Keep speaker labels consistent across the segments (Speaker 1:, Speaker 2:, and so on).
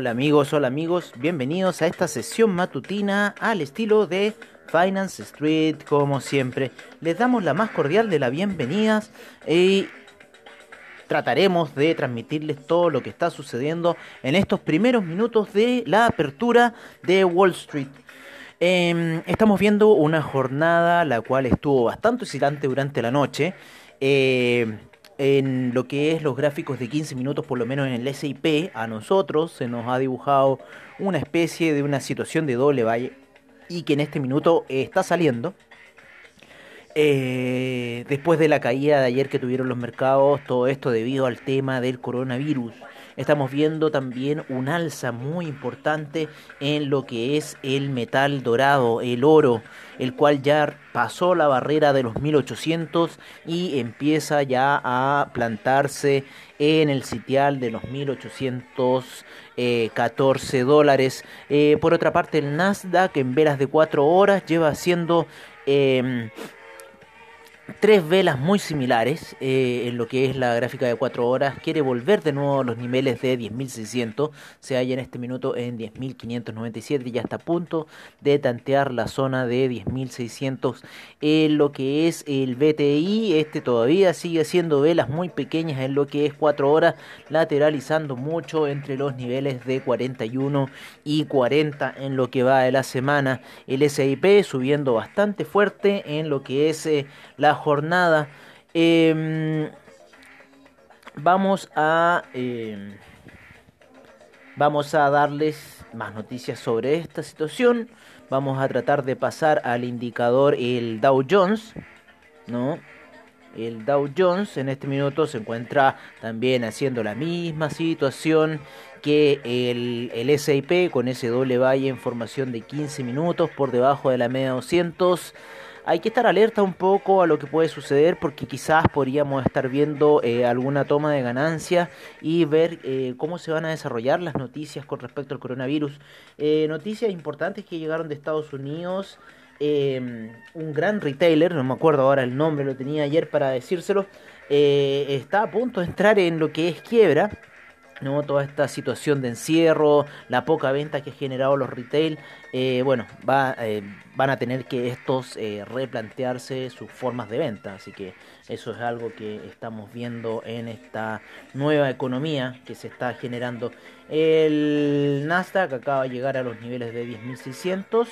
Speaker 1: Hola amigos, hola amigos, bienvenidos a esta sesión matutina al estilo de Finance Street, como siempre. Les damos la más cordial de las bienvenidas y trataremos de transmitirles todo lo que está sucediendo en estos primeros minutos de la apertura de Wall Street. Em, estamos viendo una jornada la cual estuvo bastante oscilante durante la noche. Eh, en lo que es los gráficos de 15 minutos, por lo menos en el SIP, a nosotros se nos ha dibujado una especie de una situación de doble valle y que en este minuto está saliendo. Eh, después de la caída de ayer que tuvieron los mercados, todo esto debido al tema del coronavirus. Estamos viendo también un alza muy importante en lo que es el metal dorado, el oro, el cual ya pasó la barrera de los 1800 y empieza ya a plantarse en el sitial de los 1814 dólares. Eh, por otra parte, el Nasdaq en velas de 4 horas lleva haciendo... Em, tres velas muy similares eh, en lo que es la gráfica de 4 horas. Quiere volver de nuevo a los niveles de 10.600. Se halla en este minuto en 10.597 y ya está a punto de tantear la zona de 10.600. En lo que es el BTI, este todavía sigue haciendo velas muy pequeñas en lo que es 4 horas, lateralizando mucho entre los niveles de 41 y 40 en lo que va de la semana. El SIP subiendo bastante fuerte en lo que es eh, la jornada. Em, vamos a em, vamos a darles más noticias sobre esta situación. Vamos a tratar de pasar al indicador el Dow Jones, ¿no? El Dow Jones en este minuto se encuentra también haciendo la misma situación que el, el SIP con ese doble valle en formación de 15 minutos por debajo de la media 200 hay que estar alerta un poco a lo que puede suceder porque quizás podríamos estar viendo eh, alguna toma de ganancia y ver eh, cómo se van a desarrollar las noticias con respecto al coronavirus. Eh, noticias importantes que llegaron de Estados Unidos. Em, un gran retailer, no me acuerdo ahora el nombre, lo tenía ayer para decírselo, está a punto de entrar en lo que es quiebra ¿no? Toda esta situación de encierro, la poca venta que ha generado los retail, eh, bueno, va, eh, van a tener que estos eh, replantearse sus formas de venta. Así que eso es algo que estamos viendo en esta nueva economía que se está generando. El Nasdaq acaba de llegar a los niveles de 10.600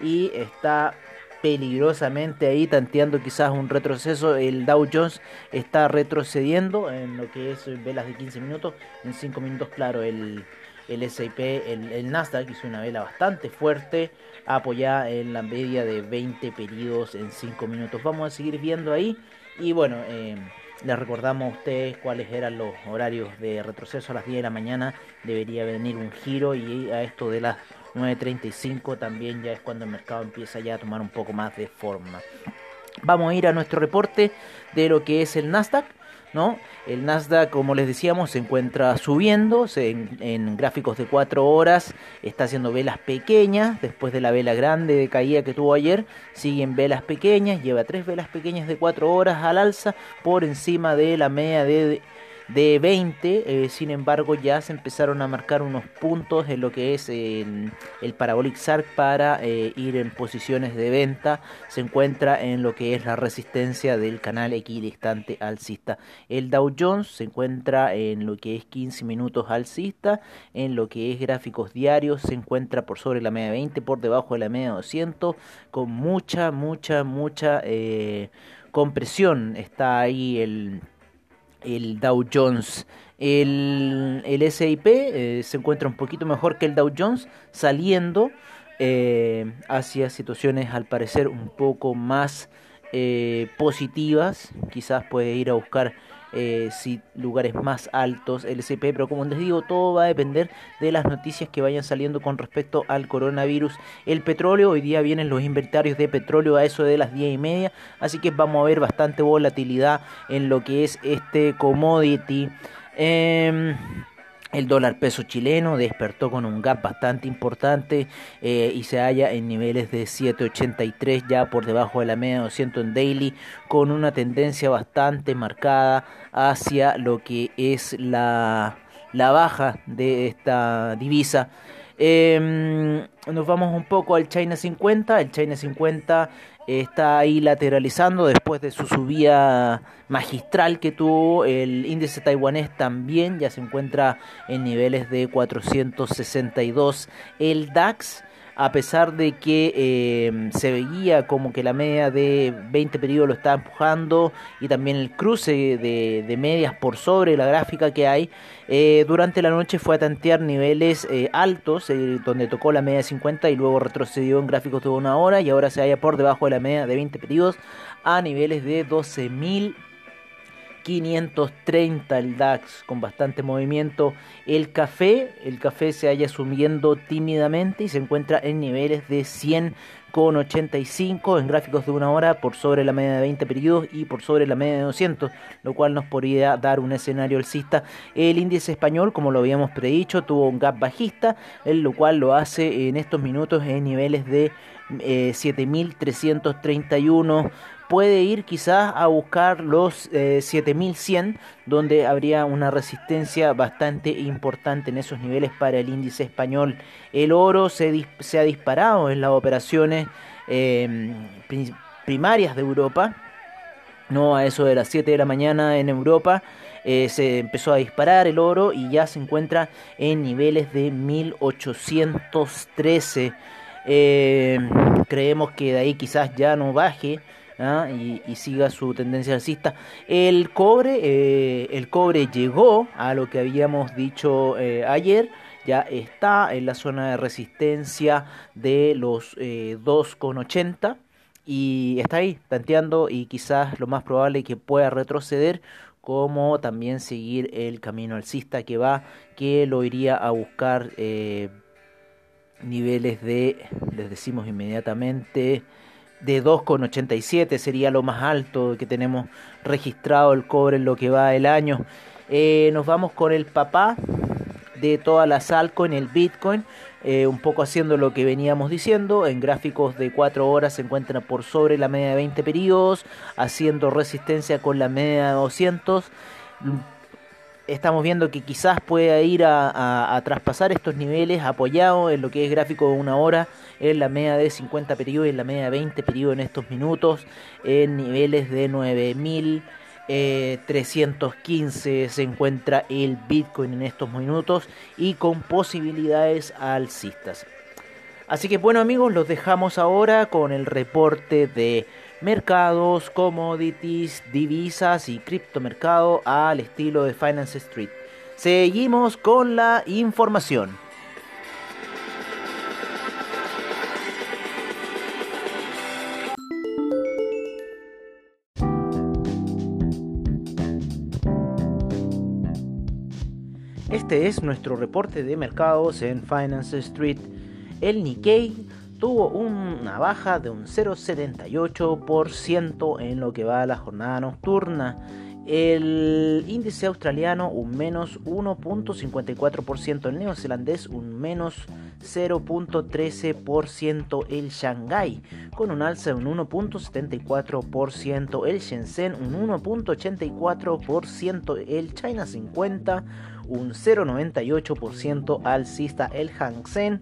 Speaker 1: y está peligrosamente ahí, tanteando quizás un retroceso. El Dow Jones está retrocediendo en lo que es velas de 15 minutos. En 5 minutos, claro, el, el SIP, el, Nasdaq hizo una vela bastante fuerte, apoyada en la media de 20 periodos en 5 minutos. Vamos a seguir viendo ahí. Y bueno, eh, les recordamos a ustedes cuáles eran los horarios de retroceso a las 10 de la mañana. Debería venir un giro y a esto de las 9.35 también ya es cuando el mercado empieza ya a tomar un poco más de forma. Vamos a ir a nuestro reporte de lo que es el Nasdaq. ¿no? El Nasdaq, como les decíamos, se encuentra subiendo en, gráficos de 4 horas, está haciendo velas pequeñas, después de la vela grande de caída que tuvo ayer, siguen velas pequeñas, lleva tres velas pequeñas de 4 horas al alza por encima de la media de de 20, eh, sin embargo ya se empezaron a marcar unos puntos en lo que es el, Parabolic SARC para eh, ir en posiciones de venta, se encuentra en lo que es la resistencia del canal equidistante alcista. El Dow Jones se encuentra en lo que es 15 minutos alcista, en lo que es gráficos diarios se encuentra por sobre la media 20, por debajo de la media 200, con mucha, mucha, mucha eh, compresión. Está ahí el el Dow Jones. El, el SIP eh, se encuentra un poquito mejor que el Dow Jones, saliendo eh, hacia situaciones al parecer un poco más eh, positivas. Quizás puede ir a buscar eh, lugares más altos el SP, pero como les digo, todo va a depender de las noticias que vayan saliendo con respecto al coronavirus. El petróleo, hoy día vienen los inventarios de petróleo a eso de las 10 y media, así que vamos a ver bastante volatilidad en lo que es este commodity. Em, el dólar peso chileno despertó con un gap bastante importante eh, y se halla en niveles de 7.83 ya por debajo de la media de 200 en daily con una tendencia bastante marcada hacia lo que es la, la baja de esta divisa. Em, nos vamos un poco al China 50. El China 50 está ahí lateralizando después de su subida magistral que tuvo. El índice taiwanés también ya se encuentra en niveles de 462. El DAX a pesar de que em, se veía como que la media de 20 periodos lo estaba empujando y también el cruce de, medias por sobre la gráfica que hay, eh, durante la noche fue a tantear niveles eh, altos, eh, donde tocó la media de 50 y luego retrocedió en gráficos de una hora y ahora se halla por debajo de la media de 20 periodos a niveles de 12.000 530 el DAX con bastante movimiento. El café, el café se halla subiendo tímidamente y se encuentra en niveles de 100 con 85 en gráficos de una hora por sobre la media de 20 periodos y por sobre la media de 200, lo cual nos podría dar un escenario alcista. El índice español, como lo habíamos predicho, tuvo un gap bajista, lo cual lo hace en estos minutos en niveles de 7331 eh, puede ir quizás a buscar los 7100, eh, donde habría una resistencia bastante importante en esos niveles para el índice español. El oro se, se ha disparado en las operaciones em, primarias de Europa, no a eso de las 7 de la mañana en Europa. Eh, se empezó a disparar el oro y ya se encuentra en niveles de 1813. Em, creemos que de ahí quizás ya no baje ¿ah? y, siga su tendencia alcista. El cobre, eh, el cobre llegó a lo que habíamos dicho eh, ayer, ya está en la zona de resistencia de los 2,80 eh, y está ahí tanteando y quizás lo más probable que pueda retroceder como también seguir el camino alcista que va, que lo iría a buscar niveles de, les decimos inmediatamente, de 2,87 sería lo más alto que tenemos registrado el cobre en lo que va el año. Eh, nos vamos con el papá de toda la en el Bitcoin, eh, un poco haciendo lo que veníamos diciendo, en gráficos de 4 horas se encuentra por sobre la media de 20 periodos, haciendo resistencia con la media de 200 estamos viendo que quizás pueda ir a, traspasar estos niveles apoyado en lo que es gráfico de una hora, en la media de 50 periodos y en la media de 20 periodos en estos minutos, en niveles de 9315 eh, se encuentra el Bitcoin en estos minutos y con posibilidades alcistas. Así que bueno amigos, los dejamos ahora con el reporte de mercados, commodities, divisas y criptomercado al estilo de Finance Street. Seguimos con la información. Este es nuestro reporte de mercados en Finance Street. El Nikkei tuvo una baja de un 0,78% en lo que va a la jornada nocturna. El índice australiano un menos 1.54%, el neozelandés un menos 0.13%, el Shanghai con un alza de un 1.74%, el Shenzhen un 1.84%, el China 50 un 0.98% alcista, el Hang Seng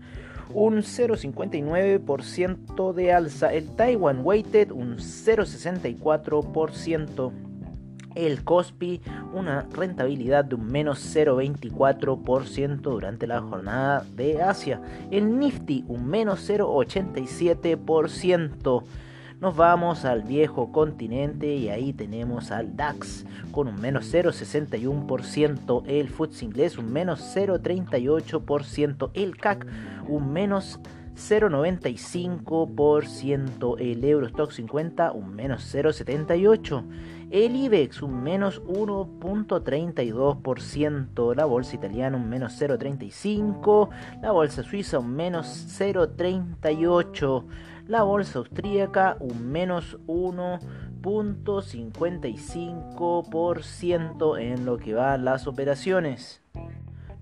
Speaker 1: un 0,59% de alza. El Taiwan Weighted un 0,64%. El Cospi una rentabilidad de un menos 0,24% durante la jornada de Asia. El Nifty un menos 0,87% nos vamos al viejo continente y ahí tenemos al DAX con un menos 0,61%, el FTSE inglés un menos 0,38%, el CAC un menos 0,95%. El Eurostock 50 un menos 0,78%. El IBEX un menos 1.32%, la bolsa italiana un menos 0.35%, la bolsa suiza un menos 0.38%, la bolsa austríaca un menos 1.55% en lo que va a las operaciones.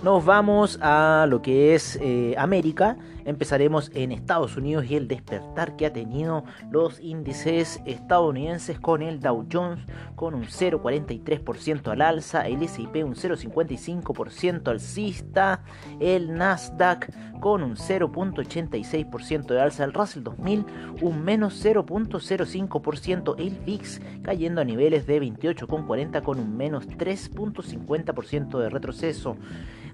Speaker 1: Nos vamos a lo que es eh, América. Empezaremos en Estados Unidos y el despertar que ha tenido los índices estadounidenses con el Dow Jones con un 0,43% al alza, el S&P un 0,55% alcista, el Nasdaq con un 0,86% de alza, el Russell 2000 un menos 0,05%, el VIX cayendo a niveles de 28,40 con un menos 3,50% de retroceso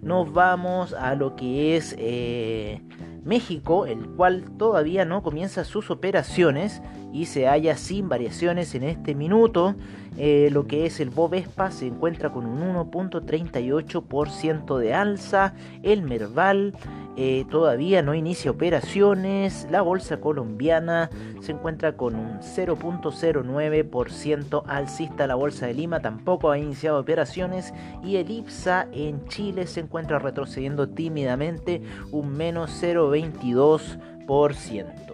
Speaker 1: nos vamos a lo que es eh, México, el cual todavía no comienza sus operaciones y se halla sin variaciones en este minuto. Eh, lo que es el Bovespa se encuentra con un 1.38% de alza. El Merval eh, todavía no inicia operaciones. La bolsa colombiana se encuentra con un 0.09% alcista. La bolsa de Lima tampoco ha iniciado operaciones. Y el IPSA en Chile se encuentra retrocediendo tímidamente un menos 0.22%.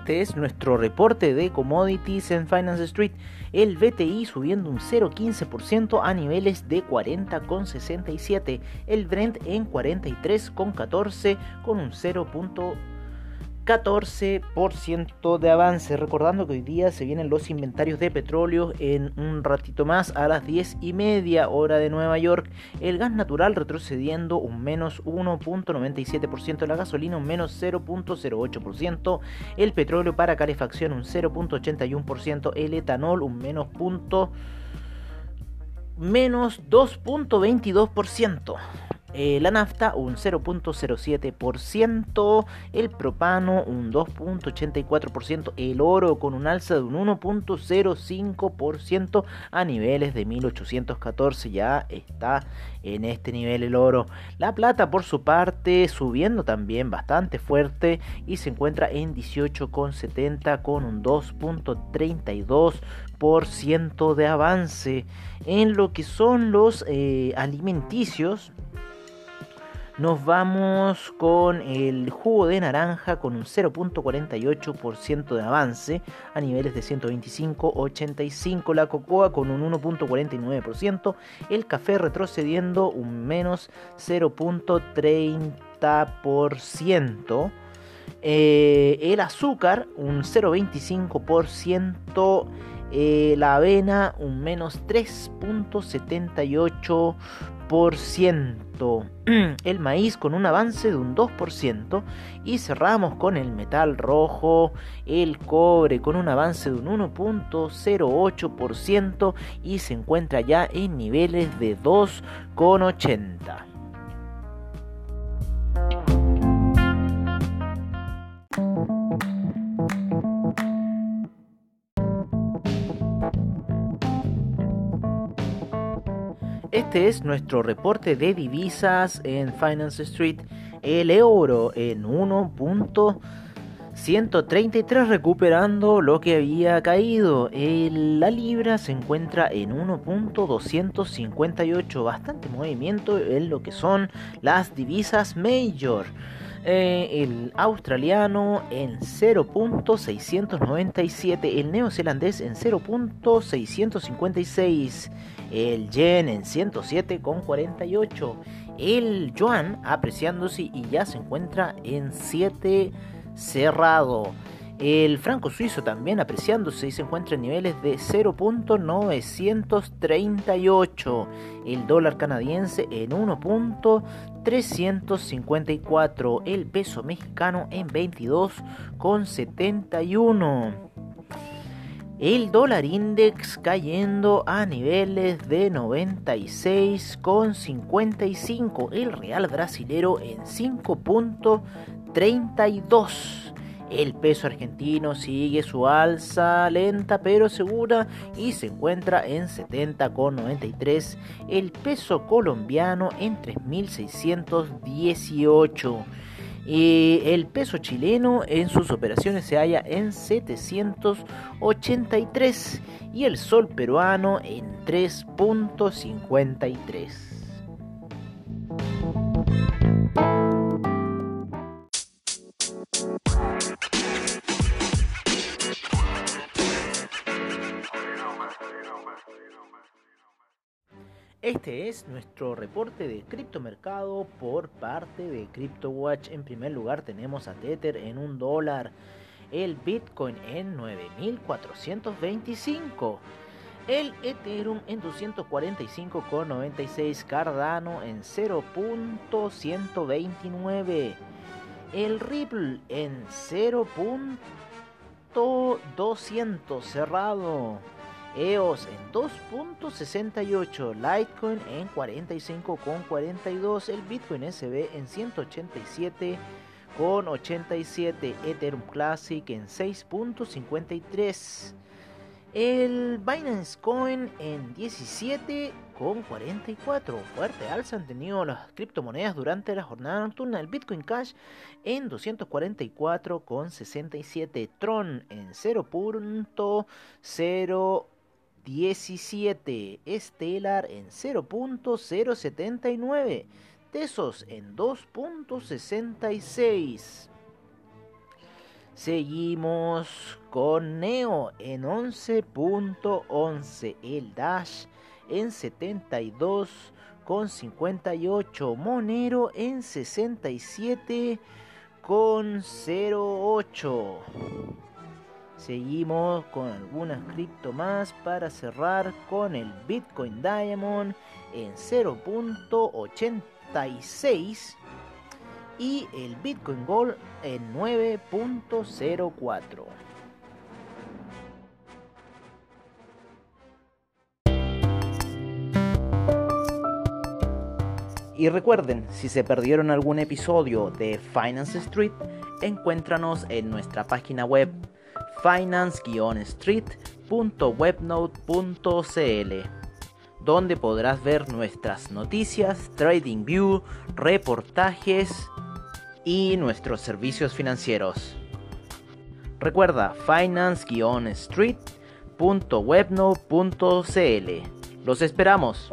Speaker 1: Este es nuestro reporte de commodities en Finance Street. El BTI subiendo un 0,15% a niveles de 40,67. El Brent en 43,14 con un 0. 14% de avance. Recordando que hoy día se vienen los inventarios de petróleo en un ratito más a las 10 y media hora de Nueva York. El gas natural retrocediendo un menos 1.97%. La gasolina un menos 0.08%. El petróleo para calefacción un 0.81%. El etanol un menos punto menos 2.22%. Eh, la nafta un 0.07%, el propano un 2.84%, el oro con un alza de un 1.05% a niveles de 1814, ya está en este nivel el oro. La plata por su parte subiendo también bastante fuerte y se encuentra en 18,70 con un 2.32% de avance en lo que son los eh, alimenticios nos vamos con el jugo de naranja con un 0.48% de avance a niveles de 125.85. La cocoa con un 1.49%. El café retrocediendo un menos 0.30%. Eh, el azúcar un 0.25%. Eh, la avena un menos 3.78%. El maíz con un avance de un 2%. Y cerramos con el metal rojo, el cobre con un avance de un 1.08% y se encuentra ya en niveles de 2,80. Este es nuestro reporte de divisas en Finance Street. El euro en 1.133 recuperando lo que había caído. la libra se encuentra en 1.258. Bastante movimiento en lo que son las divisas major. Eh, el australiano en 0.697, el neozelandés en 0.656, el yen en 107,48, el yuan apreciándose y ya se encuentra en 7 cerrado. El franco suizo también apreciándose y se encuentra en niveles de 0.938. El dólar canadiense en 1.354. El peso mexicano en 22.71. El dólar index cayendo a niveles de 96,55. El real brasilero en 5.32. El peso argentino sigue su alza lenta pero segura y se encuentra en 70,93. El peso colombiano en 3.618 y el peso chileno en sus operaciones se halla en 783 y el sol peruano en 3.53. Este es nuestro reporte de criptomercado por parte de CryptoWatch. En primer lugar tenemos a Tether en un dólar, el Bitcoin en 9.425, el Ethereum en 245,96, Cardano en 0.129, el Ripple en 0.200 cerrado. EOS en 2.68, Litecoin en 45.42, el Bitcoin SB en 187.87, Ethereum Classic en 6.53, el Binance Coin en 17.44. Fuerte alza han tenido las criptomonedas durante la jornada nocturna. El Bitcoin Cash en 244.67. Tron en 0.0 17. Stellar en 0.079. Tesos en 2.66. Seguimos con Neo en 11.11. El Dash en 72.58. Monero en 67.08. Seguimos con algunas cripto más para cerrar con el Bitcoin Diamond en 0.86 y el Bitcoin Gold en 9.04. Y recuerden, si se perdieron algún episodio de Finance Street, encuéntranos en nuestra página web finance-street.webnote.cl, donde podrás ver nuestras noticias, trading view, reportajes y nuestros servicios financieros. Recuerda finance-street.webnote.cl. Los esperamos.